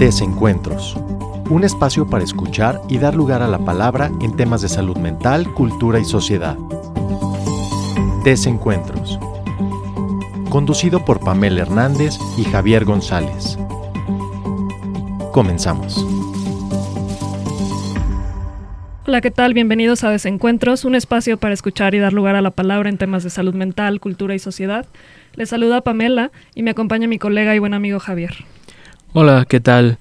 Desencuentros. Un espacio para escuchar y dar lugar a la palabra en temas de salud mental, cultura y sociedad. Desencuentros. Conducido por Pamela Hernández y Javier González. Comenzamos. Hola, ¿qué tal? Bienvenidos a Desencuentros, un espacio para escuchar y dar lugar a la palabra en temas de salud mental, cultura y sociedad. Les saluda Pamela y me acompaña mi colega y buen amigo Javier. Hola, ¿qué tal?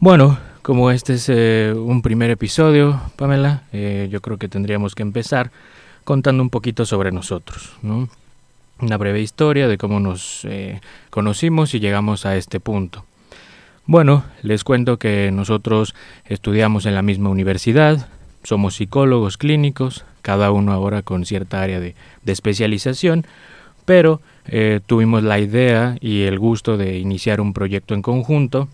Bueno, como este es eh, un primer episodio, Pamela, eh, yo creo que tendríamos que empezar contando un poquito sobre nosotros, ¿no? Una breve historia de cómo nos eh, conocimos y llegamos a este punto. Bueno, les cuento que nosotros estudiamos en la misma universidad, somos psicólogos clínicos, cada uno ahora con cierta área de, especialización, pero eh, tuvimos la idea y el gusto de iniciar un proyecto en conjunto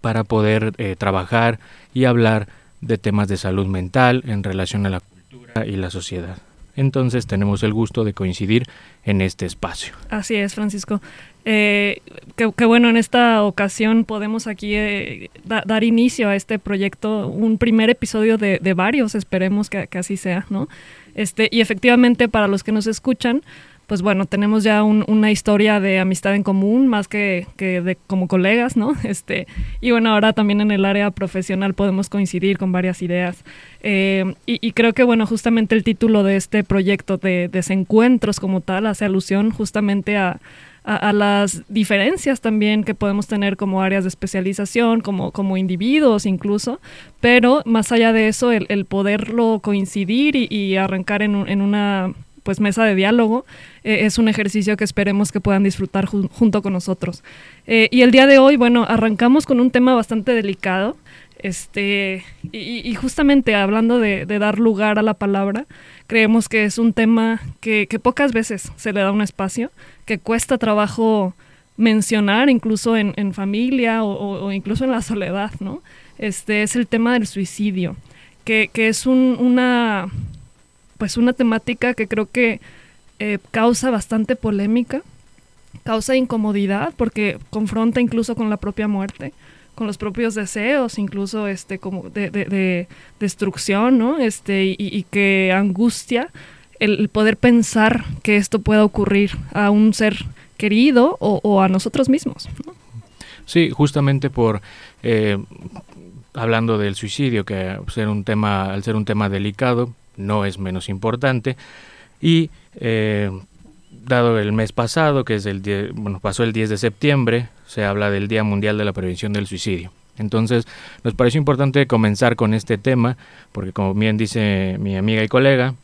para poder eh, trabajar y hablar de temas de salud mental en relación a la cultura y la sociedad. Entonces tenemos el gusto de coincidir en este espacio. Así es, Francisco. Eh, que, bueno, en esta ocasión podemos aquí eh, dar inicio a este proyecto, un primer episodio de, varios, esperemos que, que, así sea, ¿no? Este, y efectivamente, para los que nos escuchan, pues bueno, tenemos ya una historia de amistad en común, más que, de como colegas, ¿no? Este, y bueno, ahora también en el área profesional podemos coincidir con varias ideas. Eh, y, creo que, bueno, justamente el título de este proyecto de desencuentros como tal hace alusión justamente a, las diferencias también que podemos tener como áreas de especialización, como, como individuos incluso, pero más allá de eso, el, poderlo coincidir y, arrancar en, en una pues mesa de diálogo. Eh, es un ejercicio que esperemos que puedan disfrutar junto con nosotros. Eh, y el día de hoy, bueno, arrancamos con un tema bastante delicado. Este, y, justamente hablando de, dar lugar a la palabra, creemos que es un tema que, pocas veces se le da un espacio, que cuesta trabajo mencionar, incluso en, familia o, incluso en la soledad, ¿no? Este es el tema del suicidio, que, es una pues una temática que creo que eh, causa bastante polémica, causa incomodidad porque confronta incluso con la propia muerte, con los propios deseos, incluso este como de, destrucción, ¿no? Este, y, que angustia el, poder pensar que esto pueda ocurrir a un ser querido o, a nosotros mismos. Sí, justamente por eh, hablando del suicidio, que ser un tema, al ser un tema delicado, no es menos importante. Y eh, dado el mes pasado, que es el bueno, pasó el 10 de septiembre, se habla del Día Mundial de la Prevención del Suicidio. Entonces, nos pareció importante comenzar con este tema, porque como bien dice mi amiga y colega,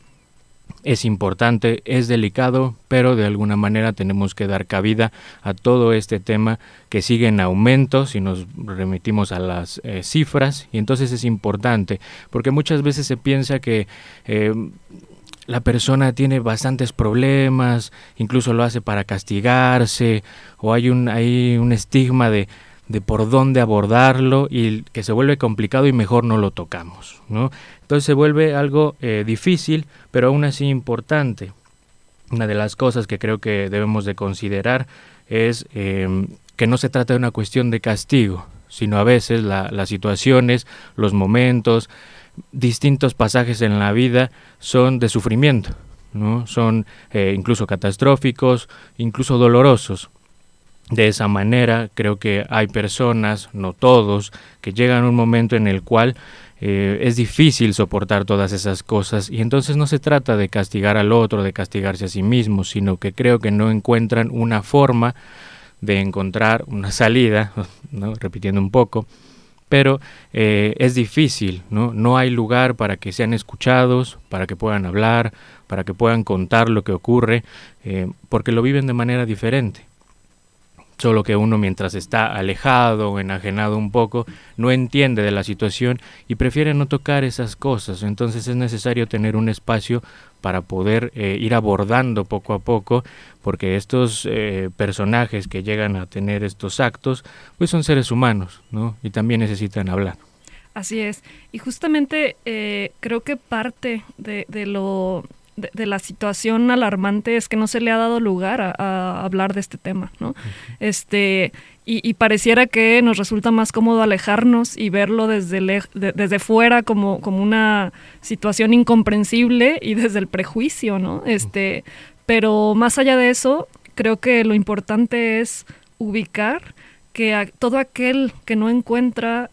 es importante, es delicado, pero de alguna manera tenemos que dar cabida a todo este tema que sigue en aumento si nos remitimos a las eh, cifras y entonces es importante porque muchas veces se piensa que eh, la persona tiene bastantes problemas, incluso lo hace para castigarse o hay un, hay un estigma de de por dónde abordarlo y que se vuelve complicado y mejor no lo tocamos. ¿no? Entonces se vuelve algo eh, difícil, pero aún así importante. Una de las cosas que creo que debemos de considerar es em, que no se trata de una cuestión de castigo, sino a veces las situaciones, los momentos, distintos pasajes en la vida son de sufrimiento, ¿no? son eh, incluso catastróficos, incluso dolorosos. De esa manera, creo que hay personas, no todos, que llegan a un momento en el cual eh, es difícil soportar todas esas cosas y entonces no se trata de castigar al otro, de castigarse a sí mismo, sino que creo que no encuentran una forma de encontrar una salida, ¿no? repitiendo un poco, pero eh, es difícil, ¿no? no hay lugar para que sean escuchados, para que puedan hablar, para que puedan contar lo que ocurre, eh, porque lo viven de manera diferente solo que uno mientras está alejado o enajenado un poco no entiende de la situación y prefiere no tocar esas cosas. Entonces es necesario tener un espacio para poder eh, ir abordando poco a poco, porque estos eh, personajes que llegan a tener estos actos, pues son seres humanos, ¿no? Y también necesitan hablar. Así es. Y justamente eh, creo que parte de, de lo de, la situación alarmante es que no se le ha dado lugar a, hablar de este tema, ¿no? Este, y, pareciera que nos resulta más cómodo alejarnos y verlo desde, desde fuera como, como una situación incomprensible y desde el prejuicio, ¿no? Este, pero más allá de eso, creo que lo importante es ubicar que todo aquel que no encuentra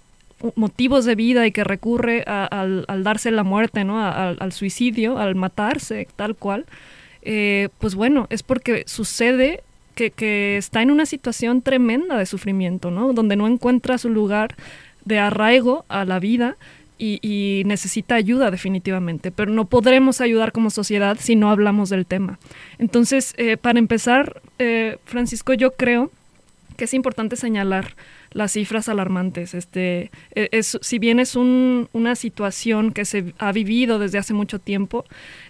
motivos de vida y que recurre al, darse la muerte, ¿no? al suicidio, al matarse, tal cual, eh, pues bueno, es porque sucede que, está en una situación tremenda de sufrimiento, ¿no? Donde no encuentra su lugar de arraigo a la vida y, necesita ayuda definitivamente, pero no podremos ayudar como sociedad si no hablamos del tema. Entonces, eh, para empezar, eh, Francisco, yo creo que es importante señalar las cifras alarmantes. Este, e, es, si bien es una situación que se ha vivido desde hace mucho tiempo,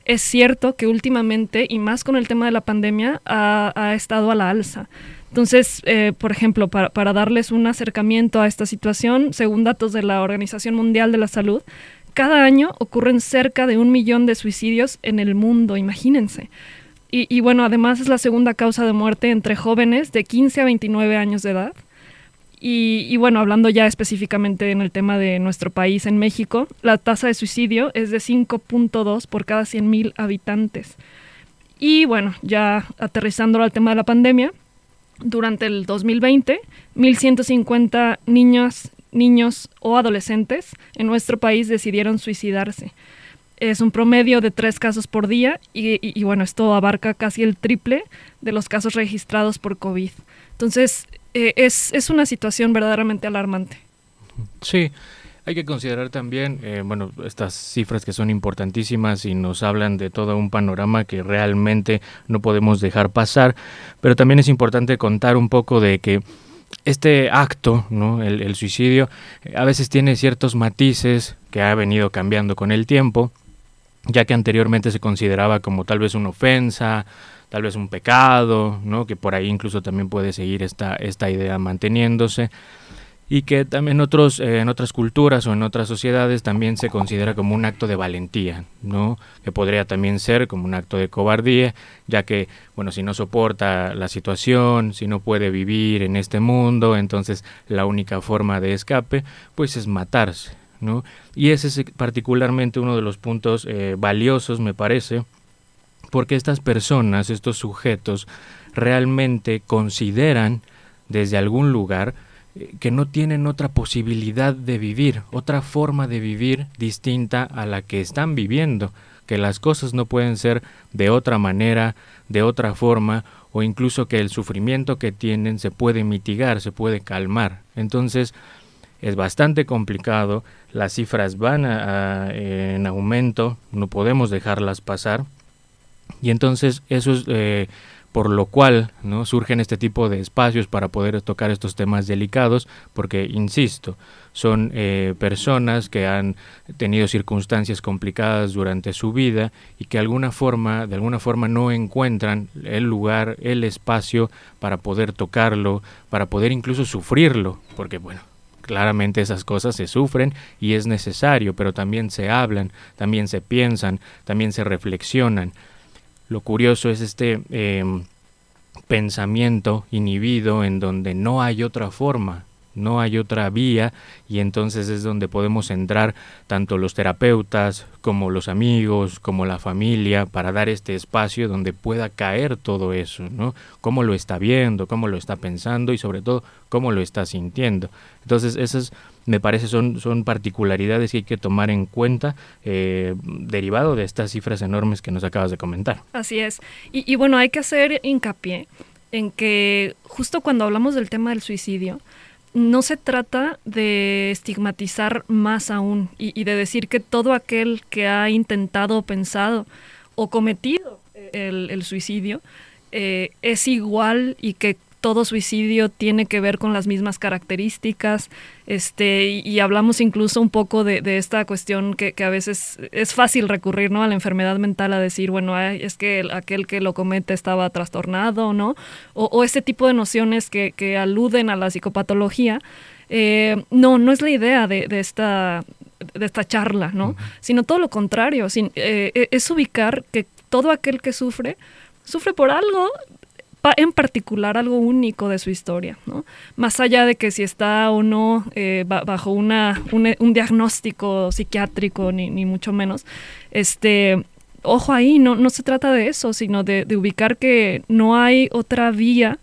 es cierto que últimamente, y más con el tema de la pandemia, ha, estado a la alza. Entonces, eh, por ejemplo, para, para, darles un acercamiento a esta situación, según datos de la Organización Mundial de la Salud, cada año ocurren cerca de un millón de suicidios en el mundo, imagínense. Y, y, bueno, además es la segunda causa de muerte entre jóvenes de 15 a 29 años de edad. Y, bueno, hablando ya específicamente en el tema de nuestro país, en México, la tasa de suicidio es de 5.2 por cada 100.000 habitantes. Y bueno, ya aterrizando al tema de la pandemia, durante el 2020, 1.150 niños, niños o adolescentes en nuestro país decidieron suicidarse. Es un promedio de tres casos por día y, y bueno, esto abarca casi el triple de los casos registrados por COVID. Entonces, eh, es, es, una situación verdaderamente alarmante. Sí, hay que considerar también, eh, bueno, estas cifras que son importantísimas y nos hablan de todo un panorama que realmente no podemos dejar pasar, pero también es importante contar un poco de que este acto, ¿no? el, el suicidio, a veces tiene ciertos matices que ha venido cambiando con el tiempo, ya que anteriormente se consideraba como tal vez una ofensa, tal vez un pecado, ¿no? que por ahí incluso también puede seguir esta, esta idea manteniéndose y que también otros, eh, en otras culturas o en otras sociedades también se considera como un acto de valentía, ¿no? que podría también ser como un acto de cobardía, ya que, bueno, si no soporta la situación, si no puede vivir en este mundo, entonces la única forma de escape, pues es matarse, ¿no? Y ese es particularmente uno de los puntos eh, valiosos, me parece, porque estas personas, estos sujetos, realmente consideran desde algún lugar eh, que no tienen otra posibilidad de vivir, otra forma de vivir distinta a la que están viviendo, que las cosas no pueden ser de otra manera, de otra forma, o incluso que el sufrimiento que tienen se puede mitigar, se puede calmar. Entonces, es bastante complicado, las cifras van en aumento, no podemos dejarlas pasar, y entonces eso es eh, por lo cual no surgen este tipo de espacios para poder tocar estos temas delicados, porque insisto, son eh, personas que han tenido circunstancias complicadas durante su vida y que alguna forma, de alguna forma no encuentran el lugar, el espacio para poder tocarlo, para poder incluso sufrirlo, porque bueno, claramente esas cosas se sufren y es necesario, pero también se hablan, también se piensan, también se reflexionan. Lo curioso es este em, pensamiento inhibido en donde no hay otra forma, no hay otra vía y entonces es donde podemos entrar tanto los terapeutas como los amigos, como la familia, para dar este espacio donde pueda caer todo eso, ¿no? Cómo lo está viendo, cómo lo está pensando y sobre todo cómo lo está sintiendo. Entonces esas me parece son, son particularidades que hay que tomar en cuenta eh, derivado de estas cifras enormes que nos acabas de comentar. Así es. Y, y bueno, hay que hacer hincapié en que justo cuando hablamos del tema del suicidio, no se trata de estigmatizar más aún y, de decir que todo aquel que ha intentado, pensado o cometido el, suicidio eh, es igual y que todo suicidio tiene que ver con las mismas características, este, y, hablamos incluso un poco de, esta cuestión que, a veces es fácil recurrir ¿no? a la enfermedad mental a decir, bueno, es que aquel que lo comete estaba trastornado, ¿no? O, o este tipo de nociones que, aluden a la psicopatología. Eh, no, no es la idea de, esta de esta charla, ¿no? Sino todo lo contrario, sin, eh, es ubicar que todo aquel que sufre, sufre por algo en particular algo único de su historia, ¿no? Más allá de que si está o no eh, bajo una, un, diagnóstico psiquiátrico, ni, ni, mucho menos, este, ojo ahí, no, no se trata de eso, sino de, ubicar que no hay otra vía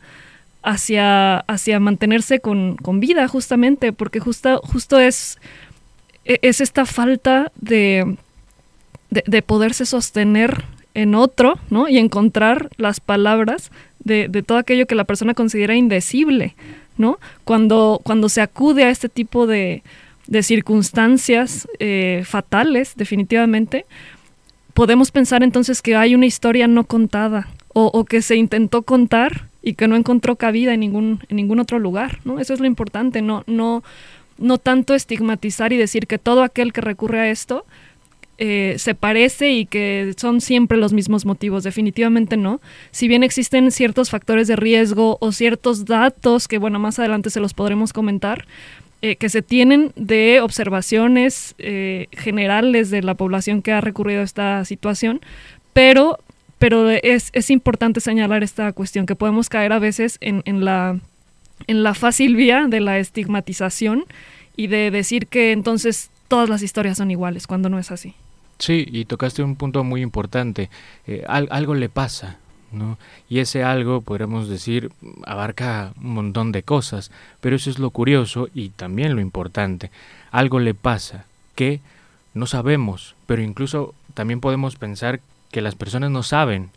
hacia, hacia mantenerse con, vida, justamente, porque justo, justo es, e, es esta falta de, de, poderse sostener en otro, ¿no? Y encontrar las palabras de, todo aquello que la persona considera indecible, ¿no? Cuando, cuando se acude a este tipo de, de circunstancias eh, fatales, definitivamente, podemos pensar entonces que hay una historia no contada o, que se intentó contar y que no encontró cabida en ningún, en ningún otro lugar, ¿no? Eso es lo importante, no, no, no tanto estigmatizar y decir que todo aquel que recurre a esto eh, se parece y que son siempre los mismos motivos. Definitivamente no. Si bien existen ciertos factores de riesgo o ciertos datos que, bueno, más adelante se los podremos comentar, eh, que se tienen de observaciones eh, generales de la población que ha recurrido a esta situación, pero, pero es, es importante señalar esta cuestión, que podemos caer a veces en, en, la, en la fácil vía de la estigmatización y de decir que entonces todas las historias son iguales, cuando no es así. Sí, y tocaste un punto muy importante. Eh, algo le pasa ¿no? Y ese algo, podríamos decir, abarca un montón de cosas, pero eso es lo curioso y también lo importante. Algo le pasa que no sabemos, pero incluso también podemos pensar que las personas no saben.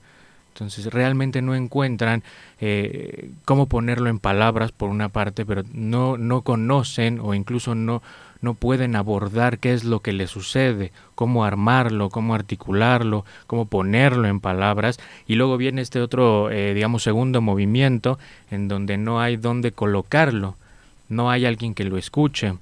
Entonces realmente no encuentran eh, cómo ponerlo en palabras por una parte, pero no, no conocen o incluso no, no pueden abordar qué es lo que le sucede, cómo armarlo, cómo articularlo, cómo ponerlo en palabras. Y luego viene este otro, eh, digamos, segundo movimiento en donde no hay dónde colocarlo, no hay alguien que lo escuche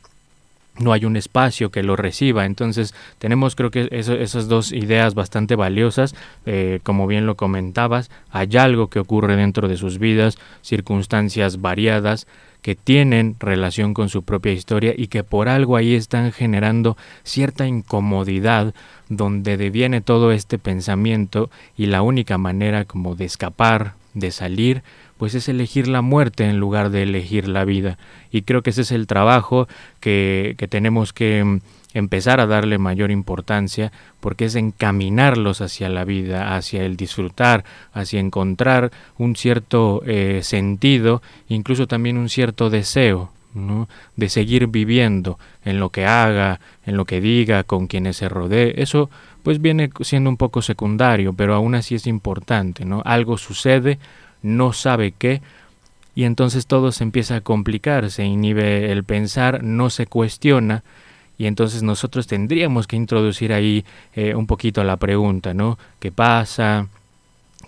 no hay un espacio que lo reciba. Entonces tenemos creo que esas dos ideas bastante valiosas, eh, como bien lo comentabas, hay algo que ocurre dentro de sus vidas, circunstancias variadas, que tienen relación con su propia historia y que por algo ahí están generando cierta incomodidad donde deviene todo este pensamiento y la única manera como de escapar, de salir, pues es elegir la muerte en lugar de elegir la vida. Y creo que ese es el trabajo que, que tenemos que mm, empezar a darle mayor importancia porque es encaminarlos hacia la vida, hacia el disfrutar, hacia encontrar un cierto eh, sentido, incluso también un cierto deseo ¿no? de seguir viviendo en lo que haga, en lo que diga, con quienes se rodee. Eso pues viene siendo un poco secundario, pero aún así es importante, ¿no? Algo sucede, no sabe qué, y entonces todo se empieza a complicar, se inhibe el pensar, no se cuestiona, y entonces nosotros tendríamos que introducir ahí eh, un poquito la pregunta, ¿no? ¿Qué pasa?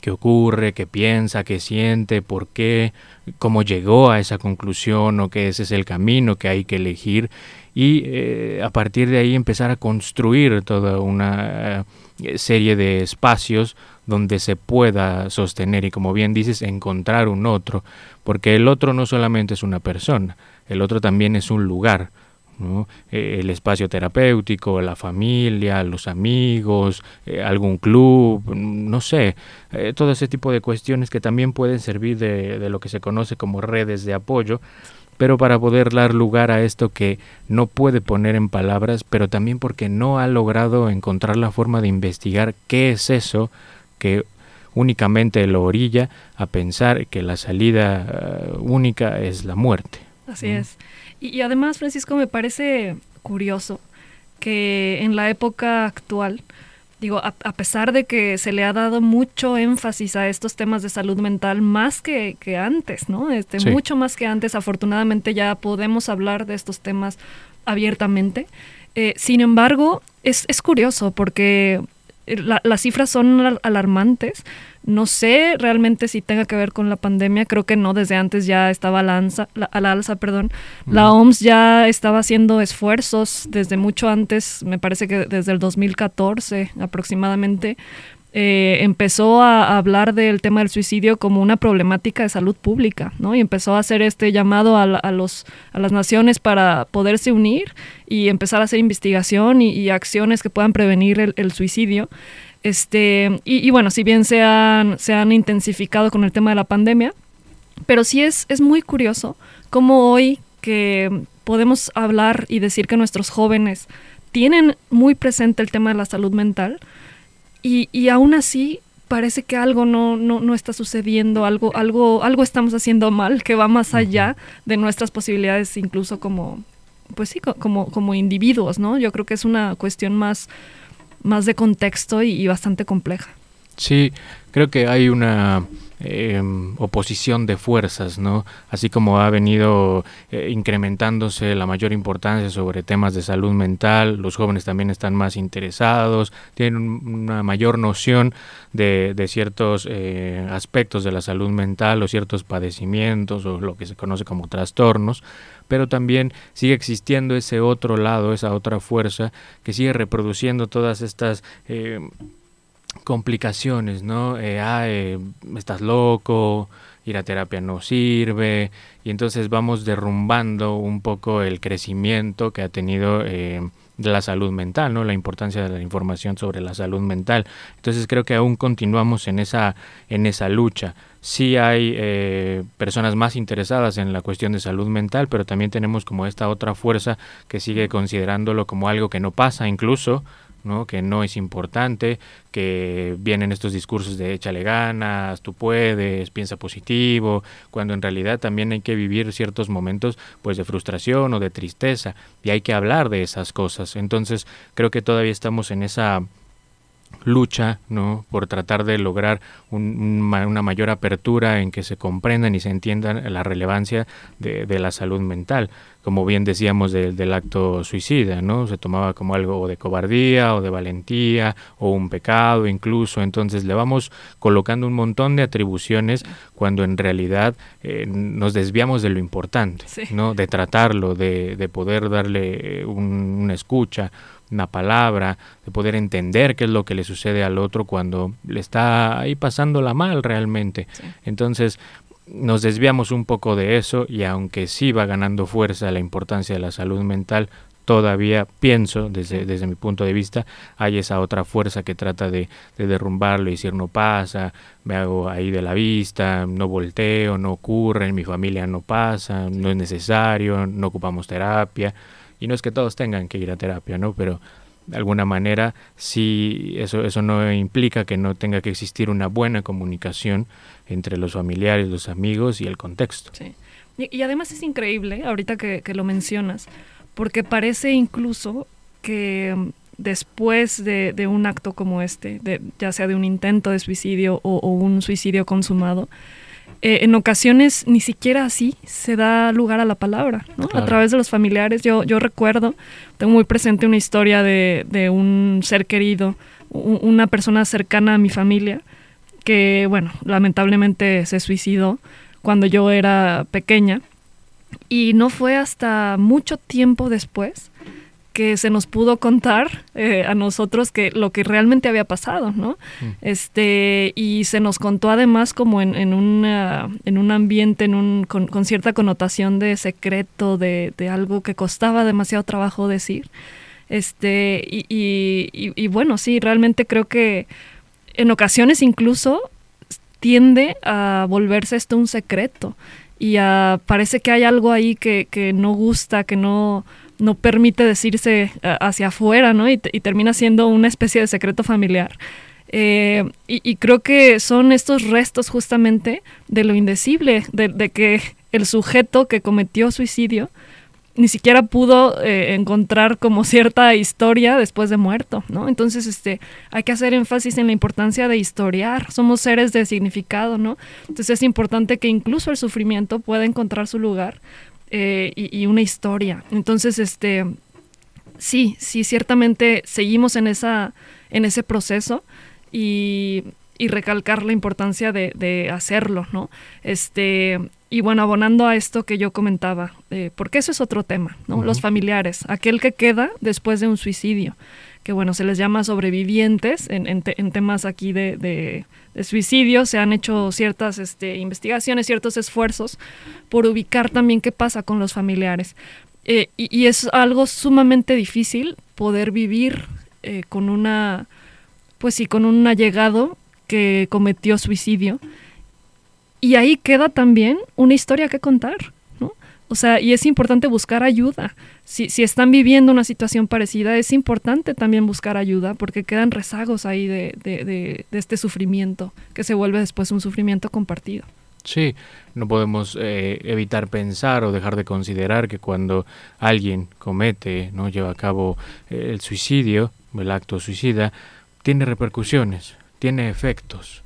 ¿Qué ocurre? ¿Qué piensa? ¿Qué siente? ¿Por qué? ¿Cómo llegó a esa conclusión? ¿O que ese es el camino que hay que elegir? Y eh, a partir de ahí empezar a construir toda una eh, serie de espacios donde se pueda sostener y como bien dices, encontrar un otro, porque el otro no solamente es una persona, el otro también es un lugar, eh, el espacio terapéutico, la familia, los amigos, eh, algún club, no sé, eh, todo ese tipo de cuestiones que también pueden servir de, de, lo que se conoce como redes de apoyo, pero para poder dar lugar a esto que no puede poner en palabras, pero también porque no ha logrado encontrar la forma de investigar qué es eso que únicamente lo orilla a pensar que la salida única es la muerte. Así es. Y, además, Francisco, me parece curioso que en la época actual, digo, a, pesar de que se le ha dado mucho énfasis a estos temas de salud mental más que, que antes, ¿no? Este, Mucho más que antes, afortunadamente ya podemos hablar de estos temas abiertamente. Eh, sin embargo, es, es curioso porque las cifras son alarmantes. No sé realmente si tenga que ver con la pandemia, creo que no, desde antes ya estaba a la, alza, la, alza, perdón. La OMS ya estaba haciendo esfuerzos desde mucho antes, me parece que desde el 2014 aproximadamente, eh, empezó a, hablar del tema del suicidio como una problemática de salud pública, ¿no? Y empezó a hacer este llamado a, los, a las naciones para poderse unir y empezar a hacer investigación y, acciones que puedan prevenir el, suicidio. Este, y, bueno, si bien se han, se han intensificado con el tema de la pandemia, pero sí es, es muy curioso cómo hoy que podemos hablar y decir que nuestros jóvenes tienen muy presente el tema de la salud mental y, y aún así parece que algo no, no, no, está sucediendo, algo, algo, algo estamos haciendo mal, que va más allá de nuestras posibilidades, incluso como, pues sí, como, como individuos, ¿no? Yo creo que es una cuestión más, más de contexto y bastante compleja. Sí, creo que hay una Em, oposición de fuerzas, ¿no? Así como ha venido eh, incrementándose la mayor importancia sobre temas de salud mental, los jóvenes también están más interesados, tienen una mayor noción de, ciertos eh, aspectos de la salud mental o ciertos padecimientos o lo que se conoce como trastornos, pero también sigue existiendo ese otro lado, esa otra fuerza que sigue reproduciendo todas estas eh, complicaciones, ¿no? Eh, estás loco, ir a terapia no sirve, y entonces vamos derrumbando un poco el crecimiento que ha tenido eh, la salud mental, ¿no? La importancia de la información sobre la salud mental. Entonces creo que aún continuamos en esa, en esa lucha. Sí hay eh, personas más interesadas en la cuestión de salud mental, pero también tenemos como esta otra fuerza que sigue considerándolo como algo que no pasa incluso, que no es importante, que vienen estos discursos de échale ganas, tú puedes, piensa positivo, cuando en realidad también hay que vivir ciertos momentos pues de frustración o de tristeza y hay que hablar de esas cosas. Entonces creo que todavía estamos en esa lucha ¿no? por tratar de lograr una mayor apertura en que se comprendan y se entiendan la relevancia de, la salud mental. Como bien decíamos del acto suicida, ¿no? se tomaba como algo de cobardía o de valentía o un pecado incluso. Entonces le vamos colocando un montón de atribuciones cuando en realidad eh, nos desviamos de lo importante, ¿no? de tratarlo, de, de poder darle una escucha una palabra, de poder entender qué es lo que le sucede al otro cuando le está ahí pasándola mal realmente. Entonces, nos desviamos un poco de eso y aunque sí va ganando fuerza la importancia de la salud mental, todavía pienso, desde, desde mi punto de vista, hay esa otra fuerza que trata de, de, derrumbarlo y decir no pasa, me hago ahí de la vista, no volteo, no ocurre, en mi familia no pasa, no es necesario, no ocupamos terapia. Y no es que todos tengan que ir a terapia, ¿no? Pero de alguna manera sí eso eso no implica que no tenga que existir una buena comunicación entre los familiares, los amigos y el contexto. Sí. Y, además es increíble, ahorita que, lo mencionas, porque parece incluso que después de, de, un acto como este, de, ya sea de un intento de suicidio o un suicidio consumado, eh, en ocasiones ni siquiera así se da lugar a la palabra, ¿no? A través de los familiares. Yo, yo recuerdo, tengo muy presente una historia de, de un ser querido, una persona cercana a mi familia, que, bueno, lamentablemente se suicidó cuando yo era pequeña. Y no fue hasta mucho tiempo después que se nos pudo contar eh, a nosotros que lo que realmente había pasado, ¿no? Mm. Este, y se nos contó además como en, en, en un ambiente, en un, con, cierta connotación de secreto, de, de, algo que costaba demasiado trabajo decir. Este, y, y, y bueno, sí, realmente creo que en ocasiones incluso tiende a volverse esto un secreto y parece que hay algo ahí que, que no gusta, que no no permite decirse eh, hacia afuera, ¿no? Y, termina siendo una especie de secreto familiar. Eh, y, creo que son estos restos justamente de lo indecible, de, que el sujeto que cometió suicidio ni siquiera pudo eh, encontrar como cierta historia después de muerto, ¿no? Entonces, este, hay que hacer énfasis en la importancia de historiar. Somos seres de significado, ¿no? Entonces es importante que incluso el sufrimiento pueda encontrar su lugar eh, y, una historia. Entonces, este, sí, sí, ciertamente seguimos en, esa, en ese proceso y, recalcar la importancia de, hacerlo, ¿no? Este, y bueno, abonando a esto que yo comentaba, eh, porque eso es otro tema, ¿no? Los familiares, aquel que queda después de un suicidio, que bueno, se les llama sobrevivientes en, en temas aquí de de suicidio, se han hecho ciertas este, investigaciones, ciertos esfuerzos por ubicar también qué pasa con los familiares. Eh, y, es algo sumamente difícil poder vivir eh, con una pues sí, con un allegado que cometió suicidio. Y ahí queda también una historia que contar, ¿no? O sea, y es importante buscar ayuda. Si, si están viviendo una situación parecida, es importante también buscar ayuda porque quedan rezagos ahí de, de, este sufrimiento que se vuelve después un sufrimiento compartido. Sí, no podemos eh, evitar pensar o dejar de considerar que cuando alguien comete, no lleva a cabo eh, el suicidio, el acto suicida, tiene repercusiones, tiene efectos,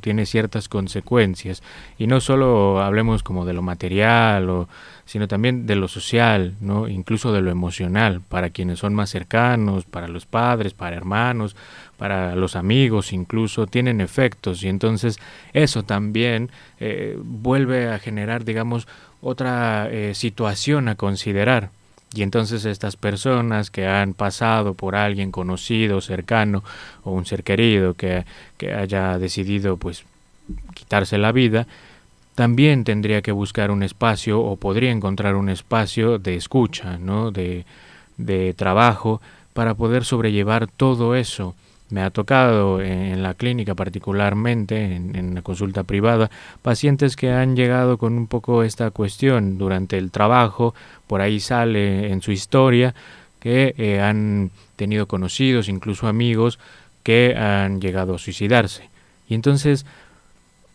tiene ciertas consecuencias y no solo hablemos como de lo material o sino también de lo social, ¿no? incluso de lo emocional, para quienes son más cercanos, para los padres, para hermanos, para los amigos incluso, tienen efectos y entonces eso también eh, vuelve a generar, digamos, otra eh, situación a considerar. Y entonces estas personas que han pasado por alguien conocido, cercano o un ser querido que, que haya decidido pues quitarse la vida, también tendría que buscar un espacio o podría encontrar un espacio de escucha, ¿no? de, de trabajo para poder sobrellevar todo eso me ha tocado en la clínica particularmente, en, la consulta privada, pacientes que han llegado con un poco esta cuestión durante el trabajo, por ahí sale en su historia, que eh, han tenido conocidos, incluso amigos, que han llegado a suicidarse. Y entonces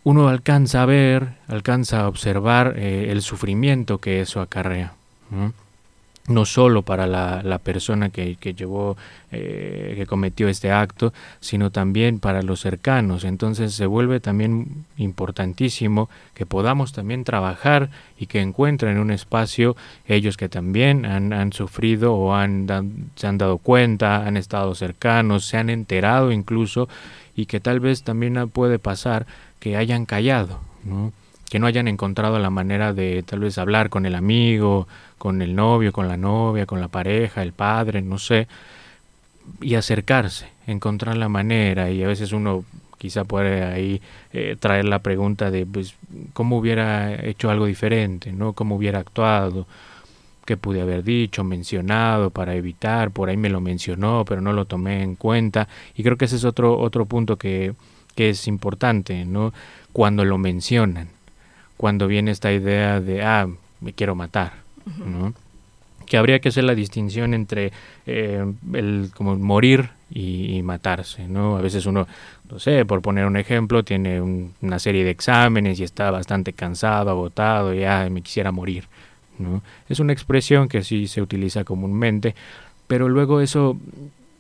uno alcanza a ver, alcanza a observar eh, el sufrimiento que eso acarrea. No solo para la, la persona que, que llevó, eh, que cometió este acto, sino también para los cercanos. Entonces se vuelve también importantísimo que podamos también trabajar y que encuentren un espacio ellos que también han, han sufrido o han, se han dado cuenta, han estado cercanos, se han enterado incluso y que tal vez también puede pasar que hayan callado, ¿no? Que no hayan encontrado la manera de tal vez hablar con el amigo, con el novio, con la novia, con la pareja, el padre, no sé, y acercarse, encontrar la manera. Y a veces uno quizá puede ahí eh, traer la pregunta de pues cómo hubiera hecho algo diferente, ¿no? Cómo hubiera actuado, qué pude haber dicho, mencionado para evitar, por ahí me lo mencionó, pero no lo tomé en cuenta. Y creo que ese es otro otro punto que que es importante, ¿no? Cuando lo mencionan cuando viene esta idea de, ah, me quiero matar, uh -huh. ¿no? Que habría que hacer la distinción entre eh, el como morir y, y, matarse, ¿no? A veces uno, no sé, por poner un ejemplo, tiene un, una serie de exámenes y está bastante cansado, agotado, y ah, me quisiera morir, ¿no? Es una expresión que sí se utiliza comúnmente, pero luego eso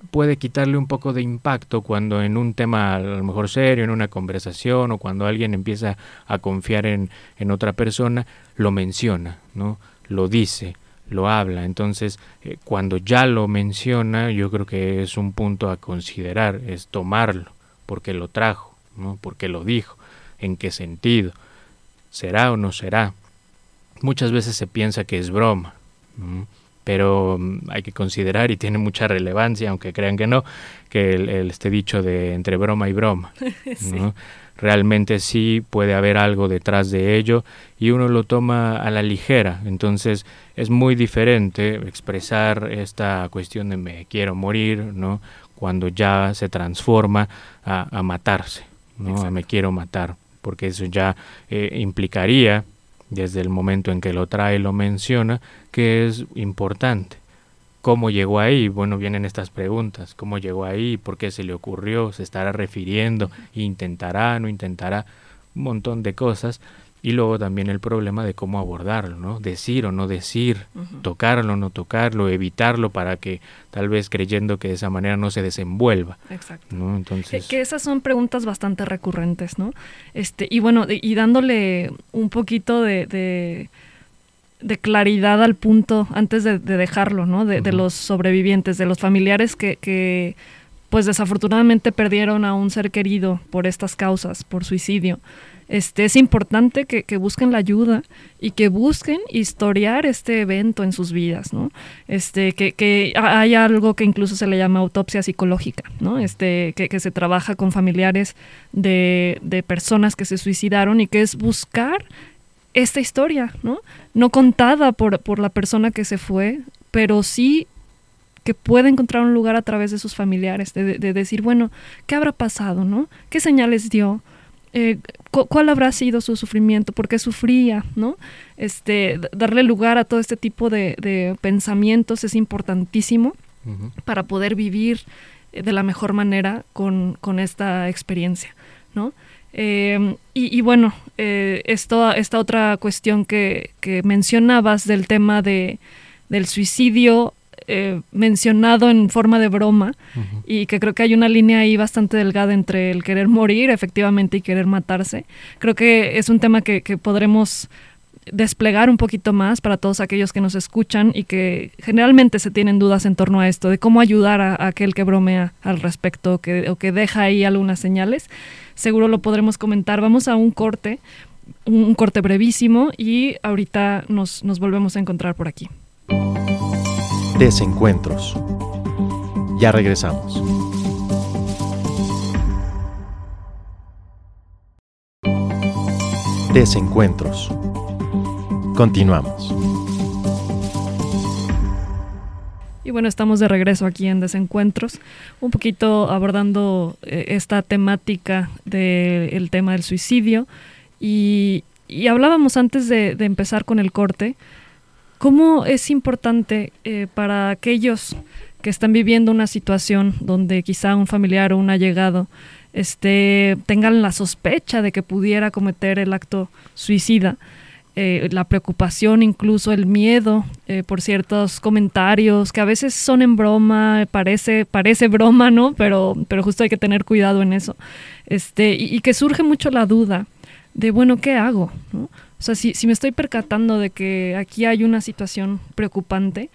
puede quitarle un poco de impacto cuando en un tema a lo mejor serio, en una conversación o cuando alguien empieza a confiar en, en otra persona, lo menciona, ¿no? Lo dice, lo habla. Entonces, eh, cuando ya lo menciona, yo creo que es un punto a considerar, es tomarlo, porque lo trajo, ¿no? Porque lo dijo, en qué sentido, será o no será. Muchas veces se piensa que es broma. Pero hay que considerar y tiene mucha relevancia, aunque crean que no, que el, el este dicho de entre broma y broma. sí. ¿no? Realmente sí puede haber algo detrás de ello y uno lo toma a la ligera. Entonces es muy diferente expresar esta cuestión de me quiero morir, ¿no? Cuando ya se transforma a, a matarse, ¿no? A me quiero matar, porque eso ya eh, implicaría desde el momento en que lo trae lo menciona, que es importante. ¿Cómo llegó ahí? Bueno, vienen estas preguntas. ¿Cómo llegó ahí? ¿Por qué se le ocurrió? ¿Se estará refiriendo? ¿Intentará? ¿No intentará? Un montón de cosas. Y luego también el problema de cómo abordarlo, ¿no? Decir o no decir, uh -huh. tocarlo o no tocarlo, evitarlo para que tal vez creyendo que de esa manera no se desenvuelva. Exacto. ¿no? Entonces... Que, que, esas son preguntas bastante recurrentes, ¿no? Este, y bueno, y dándole un poquito de, de, de claridad al punto antes de, de dejarlo, ¿no? De, uh -huh. de, los sobrevivientes, de los familiares que, que pues desafortunadamente perdieron a un ser querido por estas causas, por suicidio este, es importante que, que, busquen la ayuda y que busquen historiar este evento en sus vidas, ¿no? Este, que, que hay algo que incluso se le llama autopsia psicológica, ¿no? Este, que, se trabaja con familiares de, personas que se suicidaron y que es buscar esta historia, ¿no? No contada por, la persona que se fue, pero sí que puede encontrar un lugar a través de sus familiares, de, decir, bueno, ¿qué habrá pasado, no? ¿Qué señales dio? Eh, ¿Cuál habrá sido su sufrimiento? ¿Por qué sufría, no? Este, darle lugar a todo este tipo de, pensamientos es importantísimo para poder vivir eh, de la mejor manera con, esta experiencia, ¿no? Em, y, bueno, eh, esto, esta otra cuestión que, que mencionabas del tema de, del suicidio eh, mencionado en forma de broma y que creo que hay una línea ahí bastante delgada entre el querer morir efectivamente y querer matarse. Creo que es un tema que, podremos desplegar un poquito más para todos aquellos que nos escuchan y que generalmente se tienen dudas en torno a esto, de cómo ayudar a, aquel que bromea al respecto que, o que deja ahí algunas señales. Seguro lo podremos comentar. Vamos a un corte, un, corte brevísimo y ahorita nos, nos volvemos a encontrar por aquí. Desencuentros. Ya regresamos. Desencuentros. Continuamos. Y bueno, estamos de regreso aquí en Desencuentros, un poquito abordando eh, esta temática del tema del suicidio. Y, hablábamos antes de empezar con el corte ¿Cómo es importante eh, para aquellos que están viviendo una situación donde quizá un familiar o un allegado este, tengan la sospecha de que pudiera cometer el acto suicida? Eh, la preocupación, incluso el miedo eh, por ciertos comentarios que a veces son en broma, parece, parece broma, ¿no? Pero, pero justo hay que tener cuidado en eso. Este, y, y que surge mucho la duda de, bueno, ¿qué hago? ¿no? O sea, si, me estoy percatando de que aquí hay una situación preocupante,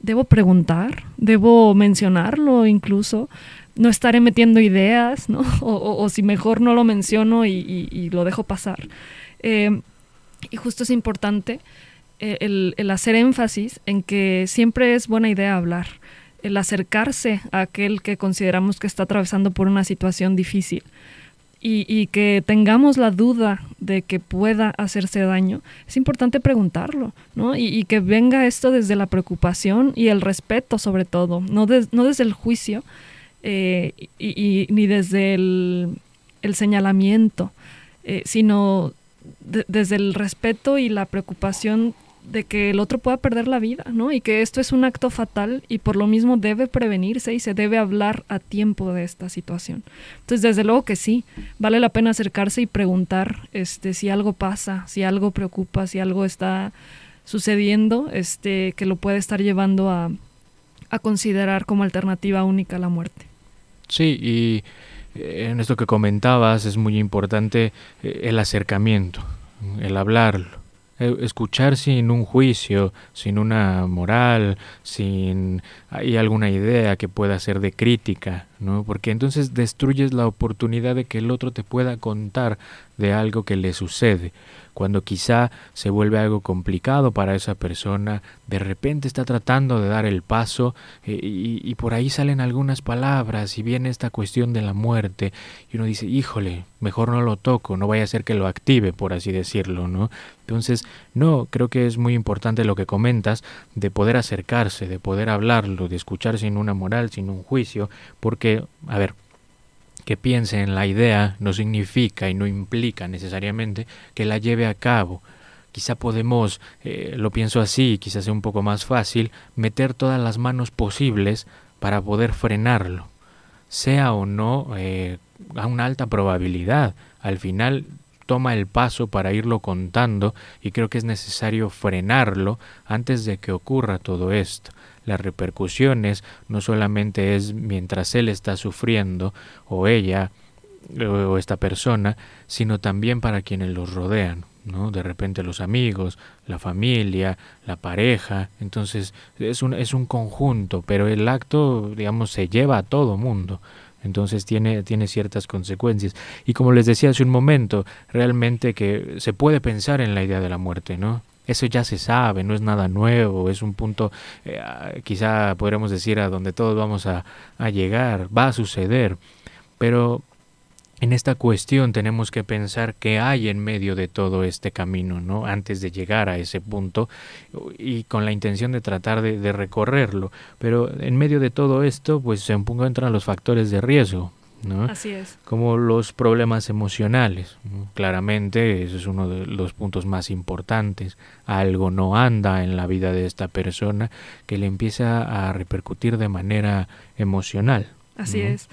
debo preguntar, debo mencionarlo incluso, no estaré metiendo ideas, ¿no? O, si mejor no lo menciono y, lo dejo pasar. Eh, y justo es importante eh, el, el, hacer énfasis en que siempre es buena idea hablar, el acercarse a aquel que consideramos que está atravesando por una situación difícil y, que tengamos la duda de que pueda hacerse daño, es importante preguntarlo, ¿no? Y, que venga esto desde la preocupación y el respeto sobre todo, no, no desde el juicio eh, y, ni desde el, señalamiento, eh, sino desde el respeto y la preocupación de que el otro pueda perder la vida, ¿no? Y que esto es un acto fatal y por lo mismo debe prevenirse y se debe hablar a tiempo de esta situación. Entonces, desde luego que sí, vale la pena acercarse y preguntar este, si algo pasa, si algo preocupa, si algo está sucediendo, este, que lo puede estar llevando a, a considerar como alternativa única la muerte. Sí, y eh, en esto que comentabas es muy importante eh, el acercamiento, el hablarlo escuchar sin un juicio, sin una moral, sin hay alguna idea que pueda ser de crítica, ¿no? Porque entonces destruyes la oportunidad de que el otro te pueda contar de algo que le sucede cuando quizá se vuelve algo complicado para esa persona, de repente está tratando de dar el paso eh, y, por ahí salen algunas palabras y viene esta cuestión de la muerte y uno dice, híjole, mejor no lo toco, no vaya a ser que lo active, por así decirlo, ¿no? Entonces, no, creo que es muy importante lo que comentas de poder acercarse, de poder hablarlo, de escuchar sin una moral, sin un juicio, porque, a ver, que piense en la idea no significa y no implica necesariamente que la lleve a cabo. Quizá podemos, eh, lo pienso así, quizás sea un poco más fácil, meter todas las manos posibles para poder frenarlo, sea o no eh, a una alta probabilidad. Al final toma el paso para irlo contando y creo que es necesario frenarlo antes de que ocurra todo esto las repercusiones no solamente es mientras él está sufriendo o ella o esta persona, sino también para quienes los rodean, ¿no? De repente los amigos, la familia, la pareja, entonces es un, es un conjunto, pero el acto, digamos, se lleva a todo mundo. Entonces tiene, tiene ciertas consecuencias. Y como les decía hace un momento, realmente que se puede pensar en la idea de la muerte, ¿no? Eso ya se sabe, no es nada nuevo, es un punto, eh, quizá podremos decir, a donde todos vamos a, llegar, va a suceder. Pero en esta cuestión tenemos que pensar qué hay en medio de todo este camino, ¿no? Antes de llegar a ese punto y con la intención de tratar de, recorrerlo. Pero en medio de todo esto, pues se encuentran los factores de riesgo, ¿no? Así es. Como los problemas emocionales. Claramente, ese es uno de los puntos más importantes. Algo no anda en la vida de esta persona que le empieza a repercutir de manera emocional. Así es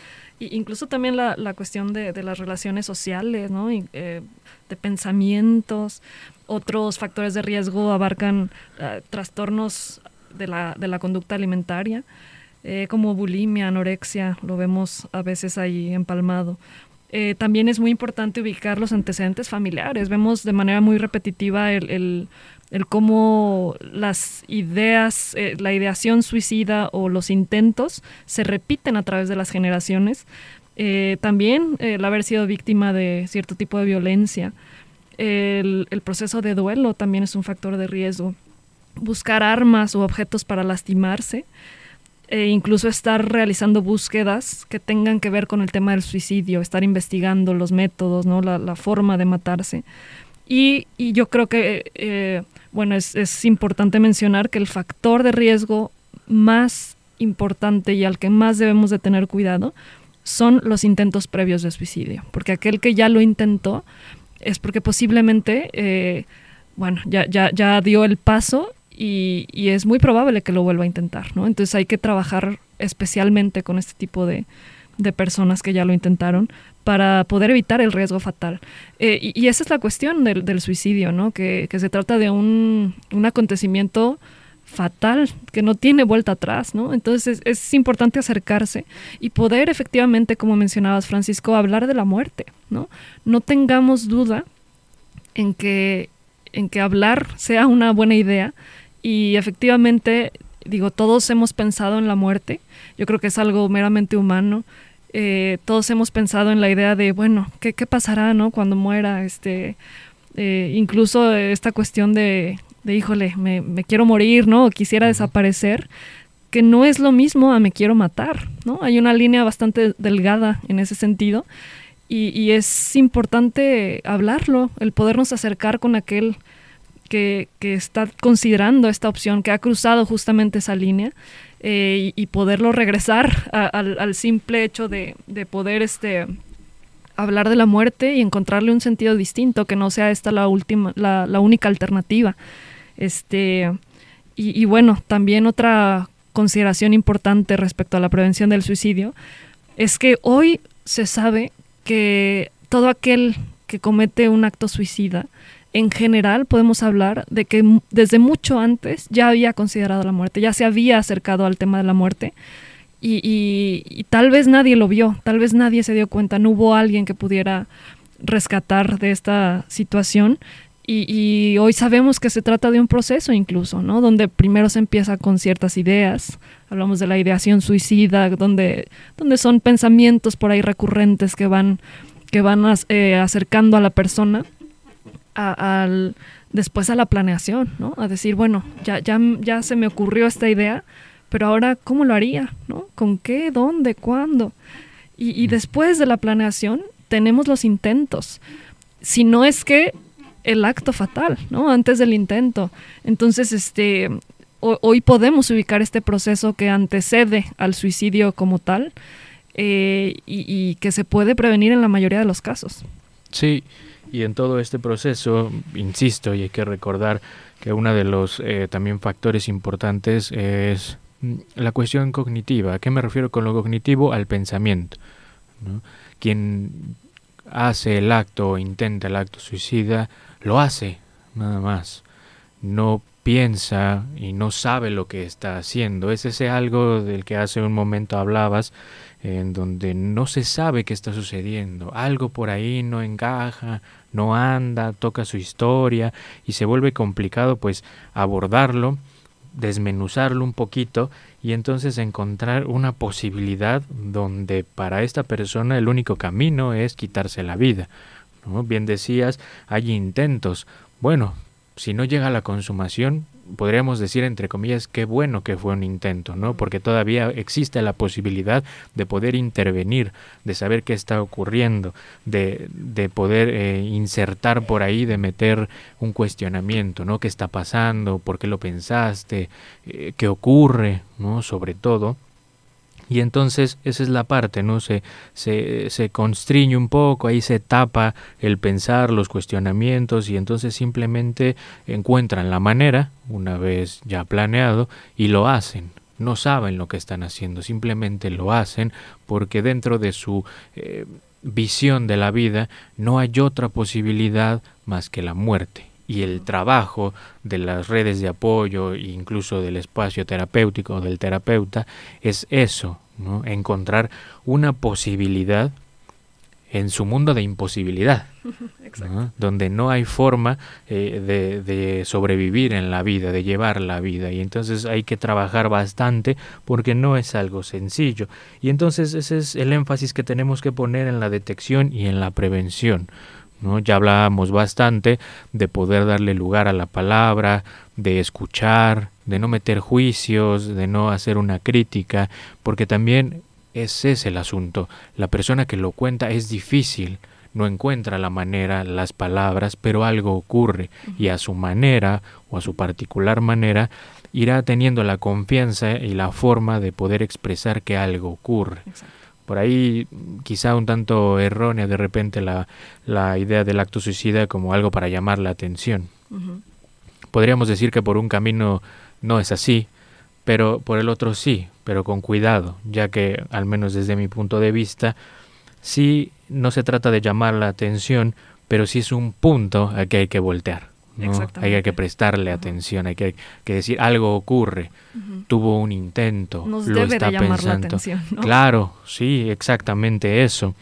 incluso también la, la cuestión de, de, las relaciones sociales, ¿no? Y, eh, de pensamientos. Otros factores de riesgo abarcan uh, trastornos de la, de la, conducta alimentaria, eh, como bulimia, anorexia, lo vemos a veces ahí empalmado. Eh, también es muy importante ubicar los antecedentes familiares. Vemos de manera muy repetitiva el, el el cómo las ideas, eh, la ideación suicida o los intentos se repiten a través de las generaciones. Eh, también el haber sido víctima de cierto tipo de violencia. El, proceso de duelo también es un factor de riesgo. Buscar armas u objetos para lastimarse. E incluso estar realizando búsquedas que tengan que ver con el tema del suicidio, estar investigando los métodos, ¿no? la, forma de matarse. Y, yo creo que eh, bueno, es, importante mencionar que el factor de riesgo más importante y al que más debemos de tener cuidado son los intentos previos de suicidio, porque aquel que ya lo intentó es porque posiblemente, eh, bueno, ya, dio el paso y, es muy probable que lo vuelva a intentar, ¿no? Entonces hay que trabajar especialmente con este tipo de, de personas que ya lo intentaron para poder evitar el riesgo fatal. Eh, y, esa es la cuestión del, suicidio, ¿no? Que, se trata de un, acontecimiento fatal, que no tiene vuelta atrás, ¿no? Entonces es, importante acercarse y poder efectivamente, como mencionabas, Francisco, hablar de la muerte, ¿no? No tengamos duda en que, en que hablar sea una buena idea y efectivamente, digo, todos hemos pensado en la muerte, yo creo que es algo meramente humano, eh, todos hemos pensado en la idea de, bueno, ¿qué, qué pasará, no? Cuando muera, este, eh, incluso esta cuestión de, de híjole, me, me, quiero morir, ¿no? O quisiera desaparecer, que no es lo mismo a me quiero matar, ¿no? Hay una línea bastante delgada en ese sentido y, y es importante hablarlo, el podernos acercar con aquel que, está considerando esta opción, que ha cruzado justamente esa línea eh, y, poderlo regresar al, simple hecho de, poder este, hablar de la muerte y encontrarle un sentido distinto, que no sea esta la última, la, única alternativa. Este, y, bueno, también otra consideración importante respecto a la prevención del suicidio es que hoy se sabe que todo aquel que comete un acto suicida en general podemos hablar de que desde mucho antes ya había considerado la muerte, ya se había acercado al tema de la muerte y, tal vez nadie lo vio, tal vez nadie se dio cuenta, no hubo alguien que pudiera rescatar de esta situación y, hoy sabemos que se trata de un proceso incluso, ¿no? Donde primero se empieza con ciertas ideas, hablamos de la ideación suicida, donde, donde son pensamientos por ahí recurrentes que van, que van eh, acercando a la persona al, después a la planeación, ¿no? A decir, bueno, ya, ya, ya se me ocurrió esta idea, pero ahora, ¿cómo lo haría? ¿no? ¿Con qué? ¿Dónde? ¿Cuándo? Y, después de la planeación tenemos los intentos. Si no es que el acto fatal, ¿no? Antes del intento. Entonces, este, hoy podemos ubicar este proceso que antecede al suicidio como tal eh, y, y, que se puede prevenir en la mayoría de los casos. Sí, y en todo este proceso, insisto, y hay que recordar que uno de los eh, también factores importantes es mm, la cuestión cognitiva. ¿A qué me refiero con lo cognitivo? Al pensamiento. Quien hace el acto o intenta el acto suicida, lo hace, nada más. No piensa y no sabe lo que está haciendo. Es ese algo del que hace un momento hablabas, en donde no se sabe qué está sucediendo. Algo por ahí no encaja, no anda, toca su historia y se vuelve complicado pues abordarlo, desmenuzarlo un poquito y entonces encontrar una posibilidad donde para esta persona el único camino es quitarse la vida. Bien decías, hay intentos. Bueno, si no llega a la consumación, podríamos decir entre comillas qué bueno que fue un intento, ¿no? Porque todavía existe la posibilidad de poder intervenir, de saber qué está ocurriendo, de, de poder eh, insertar por ahí, de meter un cuestionamiento, ¿no? ¿Qué está pasando? ¿Por qué lo pensaste? Eh, ¿Qué ocurre? ¿No? Sobre todo. Y entonces esa es la parte, ¿no? Se, se, se constriñe un poco, ahí se tapa el pensar, los cuestionamientos y entonces simplemente encuentran la manera, una vez ya planeado, y lo hacen. No saben lo que están haciendo, simplemente lo hacen porque dentro de su eh, visión de la vida no hay otra posibilidad más que la muerte y el trabajo de las redes de apoyo e incluso del espacio terapéutico del terapeuta es eso, ¿no? encontrar una posibilidad en su mundo de imposibilidad, donde no hay forma eh, de, de, sobrevivir en la vida, de llevar la vida, y entonces hay que trabajar bastante porque no es algo sencillo. Y entonces ese es el énfasis que tenemos que poner en la detección y en la prevención. Ya hablábamos bastante de poder darle lugar a la palabra, de escuchar, de no meter juicios, de no hacer una crítica, porque también ese es el asunto. La persona que lo cuenta es difícil, no encuentra la manera, las palabras, pero algo ocurre y a su manera o a su particular manera irá teniendo la confianza y la forma de poder expresar que algo ocurre por ahí quizá un tanto errónea de repente la, la idea del acto suicida como algo para llamar la atención. Podríamos decir que por un camino no es así, pero por el otro sí, pero con cuidado, ya que, al menos desde mi punto de vista, sí no se trata de llamar la atención, pero sí es un punto al que hay que voltear. Hay que prestarle atención, hay que, decir algo ocurre, tuvo un intento, lo está pensando. Claro, sí, exactamente eso.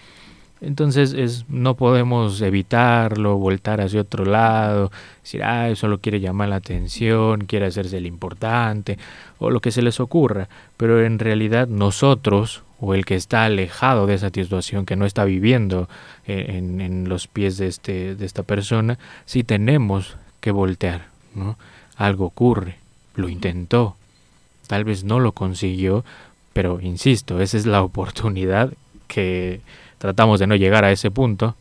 Entonces es, no podemos evitarlo, voltar hacia otro lado, decir, ah, solo quiere llamar la atención, quiere hacerse el importante, o lo que se les ocurra. Pero en realidad nosotros, o el que está alejado de esa situación, que no está viviendo eh, en, los pies de, este, de esta persona, sí tenemos que voltear. Algo ocurre, lo intentó, tal vez no lo consiguió, pero insisto, esa es la oportunidad que tratamos de no llegar a ese punto,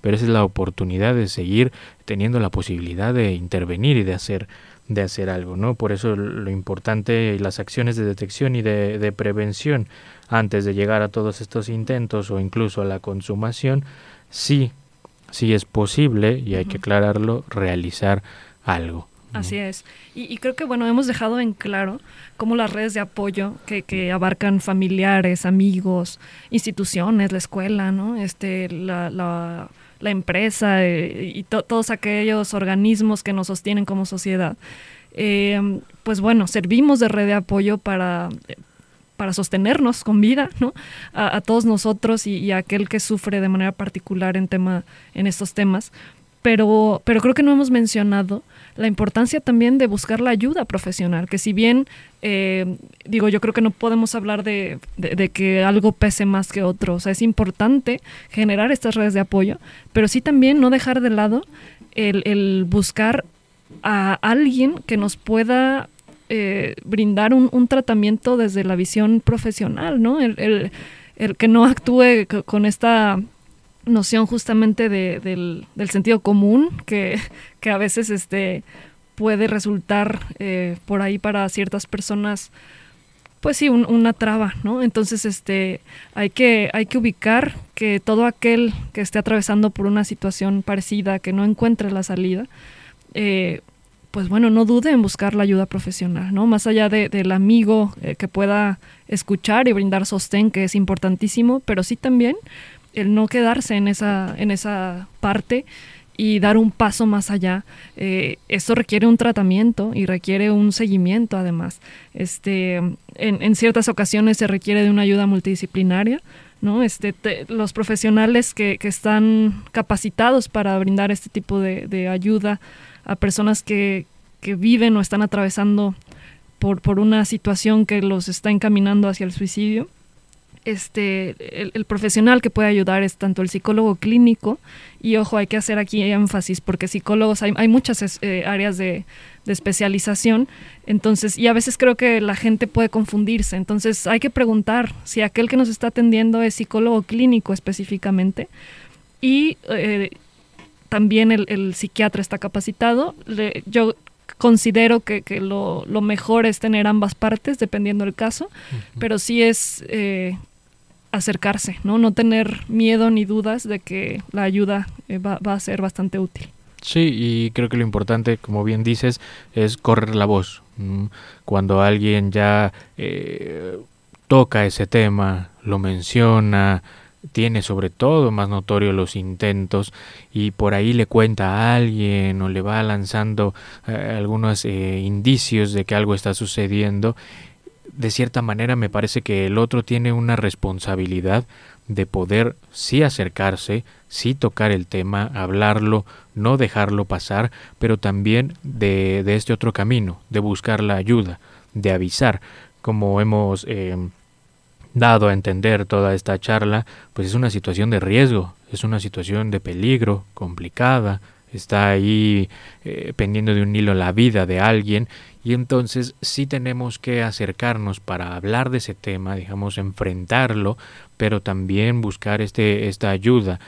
pero esa es la oportunidad de seguir teniendo la posibilidad de intervenir y de hacer de hacer algo, ¿no? Por eso lo importante las acciones de detección y de, de prevención antes de llegar a todos estos intentos o incluso a la consumación, sí, sí es posible, y hay que aclararlo, realizar algo. Así es. Y, creo que, bueno, hemos dejado en claro cómo las redes de apoyo que, que abarcan familiares, amigos, instituciones, la escuela, ¿no? Este, la, la, la empresa eh, y todos aquellos organismos que nos sostienen como sociedad. Eh, pues bueno, servimos de red de apoyo para, para sostenernos con vida, ¿no? A, todos nosotros y, a aquel que sufre de manera particular en, tema, en estos temas. Pero, pero creo que no hemos mencionado la importancia también de buscar la ayuda profesional, que si bien, eh, digo, yo creo que no podemos hablar de, que algo pese más que otro, o sea, es importante generar estas redes de apoyo, pero sí también no dejar de lado el, el buscar a alguien que nos pueda eh, brindar un, tratamiento desde la visión profesional, ¿no? El, que no actúe con esta noción justamente del, sentido común que, a veces este, puede resultar eh, por ahí para ciertas personas pues sí, una traba, ¿no? Entonces, este, hay que, hay que ubicar que todo aquel que esté atravesando por una situación parecida, que no encuentre la salida, eh, pues bueno, no dude en buscar la ayuda profesional, ¿no? Más allá del amigo eh, que pueda escuchar y brindar sostén, que es importantísimo, pero sí también el no quedarse en esa, en esa parte y dar un paso más allá. Eh, esto requiere un tratamiento y requiere un seguimiento además. Este, en, ciertas ocasiones se requiere de una ayuda multidisciplinaria, ¿no? Este, los profesionales que, que, están capacitados para brindar este tipo de, de ayuda a personas que, que, viven o están atravesando por, por una situación que los está encaminando hacia el suicidio, este, el, profesional que puede ayudar es tanto el psicólogo clínico, y ojo, hay que hacer aquí énfasis, porque psicólogos hay, hay muchas eh, áreas de, de, especialización, entonces, y a veces creo que la gente puede confundirse, entonces hay que preguntar si aquel que nos está atendiendo es psicólogo clínico específicamente, y eh, también el, psiquiatra está capacitado. yo considero que, lo, mejor es tener ambas partes, dependiendo del caso, pero sí es eh, acercarse, ¿no? No tener miedo ni dudas de que la ayuda eh, va, a ser bastante útil. Sí, y creo que lo importante, como bien dices, es correr la voz. Cuando alguien ya eh, toca ese tema, lo menciona, tiene sobre todo más notorio los intentos y por ahí le cuenta a alguien o le va lanzando eh, algunos indicios de que algo está sucediendo de cierta manera me parece que el otro tiene una responsabilidad de poder sí acercarse, sí tocar el tema, hablarlo, no dejarlo pasar, pero también de, de este otro camino, de buscar la ayuda, de avisar, como hemos eh, dado a entender toda esta charla, pues es una situación de riesgo, es una situación de peligro, complicada, está ahí eh, pendiendo de un hilo la vida de alguien. Y entonces sí tenemos que acercarnos para hablar de ese tema, digamos, enfrentarlo, pero también buscar este, esta ayuda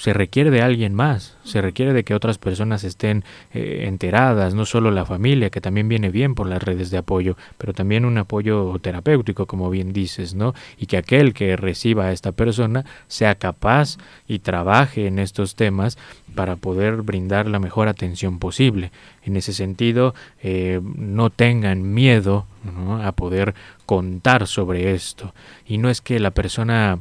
se requiere de alguien más, se requiere de que otras personas estén eh, enteradas, no solo la familia, que también viene bien por las redes de apoyo, pero también un apoyo terapéutico, como bien dices, ¿no? Y que aquel que reciba a esta persona sea capaz y trabaje en estos temas para poder brindar la mejor atención posible. En ese sentido, eh, no tengan miedo a poder contar sobre esto. Y no es que la persona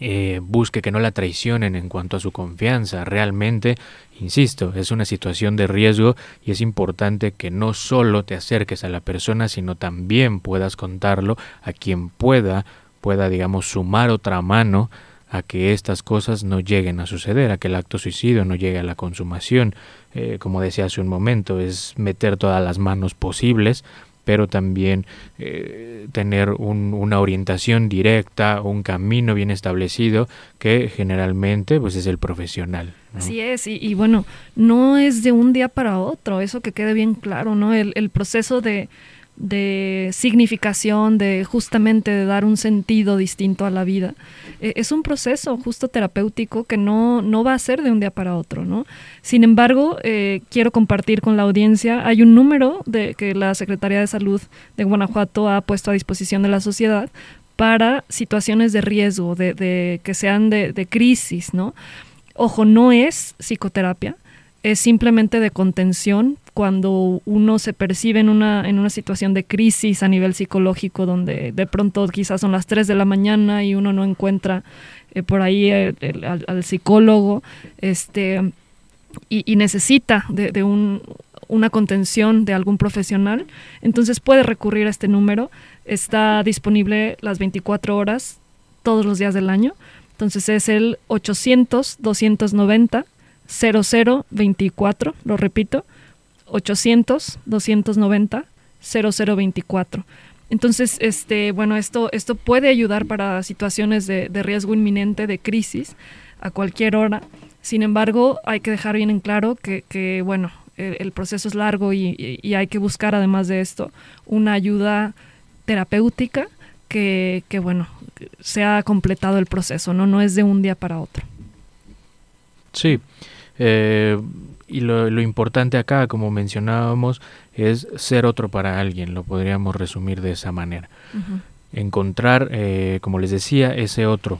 eh, busque que no la traicionen en cuanto a su confianza. Realmente, insisto, es una situación de riesgo y es importante que no solo te acerques a la persona, sino también puedas contarlo a quien pueda, pueda, digamos, sumar otra mano a que estas cosas no lleguen a suceder, a que el acto suicidio no llegue a la consumación. Eh, como decía hace un momento, es meter todas las manos posibles pero también eh, tener una orientación directa, un camino bien establecido que generalmente pues es el profesional. Así es, y, bueno, no es de un día para otro, eso que quede bien claro, ¿no? el proceso de, de significación, de justamente de dar un sentido distinto a la vida. Eh, es un proceso justo terapéutico que no, no va a ser de un día para otro, ¿no? Sin embargo, eh, quiero compartir con la audiencia, hay un número de, que la Secretaría de Salud de Guanajuato ha puesto a disposición de la sociedad para situaciones de riesgo, de, que sean de, de crisis, ¿no? Ojo, no es psicoterapia, es simplemente de contención cuando uno se percibe en una, en una situación de crisis a nivel psicológico, donde de pronto quizás son las 3 de la mañana y uno no encuentra eh, por ahí al, psicólogo, este, y, necesita de, un, una contención de algún profesional, entonces puede recurrir a este número. Está disponible las 24 horas todos los días del año. Entonces es el 800 290 0024, lo repito, 800-290-0024. Entonces, este, bueno, esto, esto puede ayudar para situaciones de, riesgo inminente, de crisis, a cualquier hora. Sin embargo, hay que dejar bien en claro que, bueno, el, proceso es largo y, hay que buscar, además de esto, una ayuda terapéutica que, que, bueno, se ha completado el proceso, ¿no? No es de un día para otro. Sí. Eh, y lo, importante acá, como mencionábamos, es ser otro para alguien, lo podríamos resumir de esa manera. Encontrar, eh, como les decía, ese otro.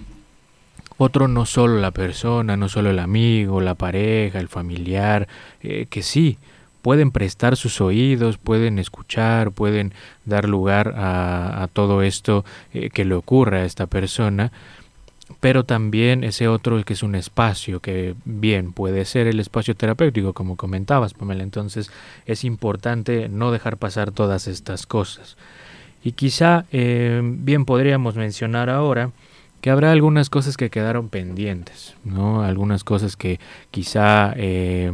Otro no solo la persona, no solo el amigo, la pareja, el familiar, eh, que sí, pueden prestar sus oídos, pueden escuchar, pueden dar lugar a, todo esto eh, que le ocurre a esta persona, pero también ese otro que es un espacio que bien puede ser el espacio terapéutico como comentabas Pamela. Entonces es importante no dejar pasar todas estas cosas. Y quizá eh, bien podríamos mencionar ahora que habrá algunas cosas que quedaron pendientes no algunas cosas que quizá eh,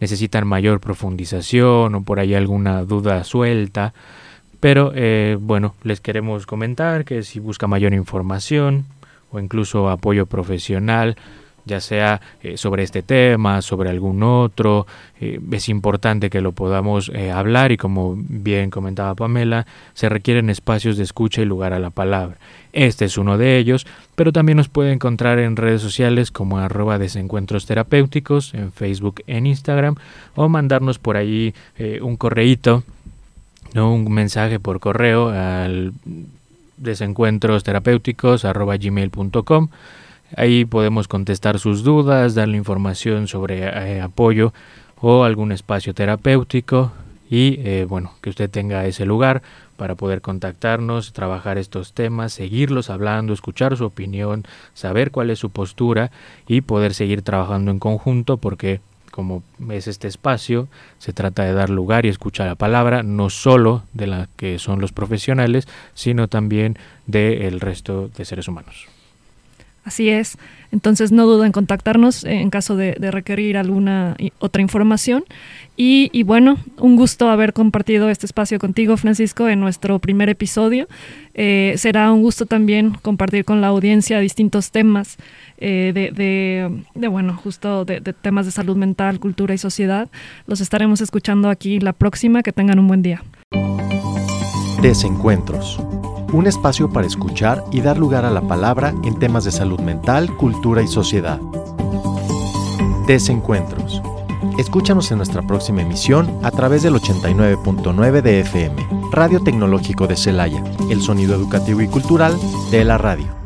necesitan mayor profundización o por ahí alguna duda suelta. Pero eh, bueno, les queremos comentar que si busca mayor información o incluso apoyo profesional, ya sea eh, sobre este tema, sobre algún otro. Eh, es importante que lo podamos hablar y como bien comentaba Pamela, se requieren espacios de escucha y lugar a la palabra. Este es uno de ellos, pero también nos puede encontrar en redes sociales como arroba desencuentros terapéuticos, en Facebook, en Instagram, o mandarnos por ahí un correíto ¿no? un mensaje por correo al desencuentros terapéuticos gmail.com. Ahí podemos contestar sus dudas, darle información sobre eh, apoyo o algún espacio terapéutico y eh, bueno, que usted tenga ese lugar para poder contactarnos, trabajar estos temas, seguirlos hablando, escuchar su opinión, saber cuál es su postura y poder seguir trabajando en conjunto porque como es este espacio, se trata de dar lugar y escuchar la palabra, no solo de la que son los profesionales, sino también del resto de seres humanos. Así es. Entonces no duden en contactarnos en caso de, requerir alguna otra información. Y, bueno, un gusto haber compartido este espacio contigo, Francisco, en nuestro primer episodio. Eh, será un gusto también compartir con la audiencia distintos temas eh, de, bueno, justo de, temas de salud mental, cultura y sociedad. Los estaremos escuchando aquí la próxima. Que tengan un buen día. Desencuentros un espacio para escuchar y dar lugar a la palabra en temas de salud mental, cultura y sociedad. Desencuentros. Escúchanos en nuestra próxima emisión a través del 89.9 de FM, Radio Tecnológico de Celaya, el sonido educativo y cultural de la radio.